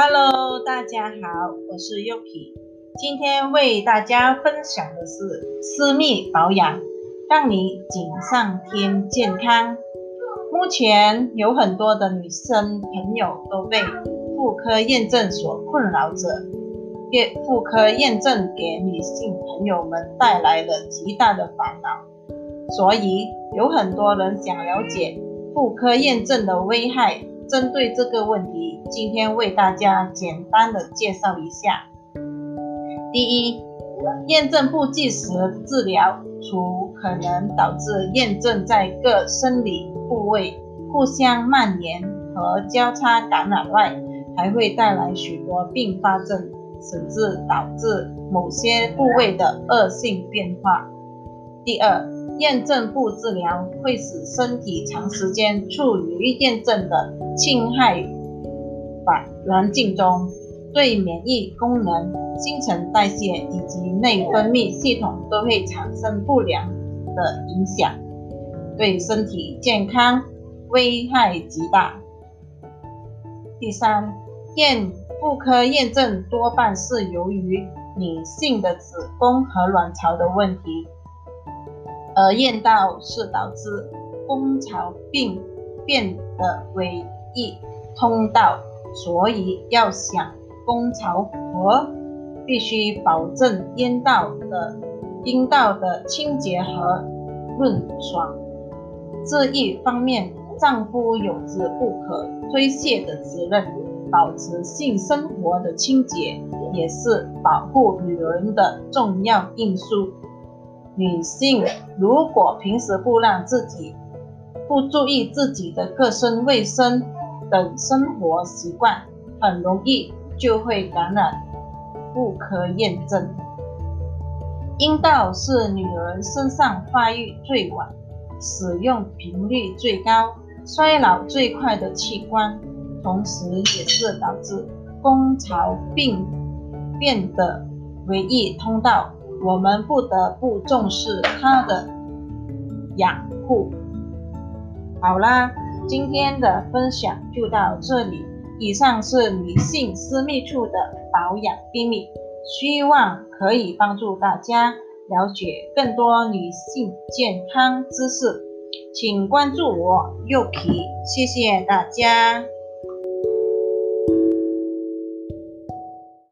Hello，大家好，我是 Yuki，今天为大家分享的是私密保养，让你锦上添健康。目前有很多的女生朋友都被妇科炎症所困扰着，给妇科炎症给女性朋友们带来了极大的烦恼，所以有很多人想了解妇科炎症的危害。针对这个问题，今天为大家简单的介绍一下。第一，验证不及时治疗，除可能导致验证在各生理部位互相蔓延和交叉感染外，还会带来许多并发症，甚至导致某些部位的恶性变化。第二，验证不治疗会使身体长时间处于炎症的侵害环境中，对免疫功能、新陈代谢以及内分泌系统都会产生不良的影响，对身体健康危害极大。第三，验妇科验证多半是由于女性的子宫和卵巢的问题。而炎道是导致宫巢病变的唯一通道，所以要想宫巢活，必须保证阴道的阴道的清洁和润爽。这一方面，丈夫有着不可推卸的责任，保持性生活的清洁也是保护女人的重要因素。女性如果平时不让自己不注意自己的个人卫生等生活习惯，很容易就会感染妇科炎症。阴道是女人身上发育最晚、使用频率最高、衰老最快的器官，同时也是导致宫巢病变的唯一通道。我们不得不重视它的养护。好啦，今天的分享就到这里。以上是女性私密处的保养秘密，希望可以帮助大家了解更多女性健康知识。请关注我，Yuki，谢谢大家。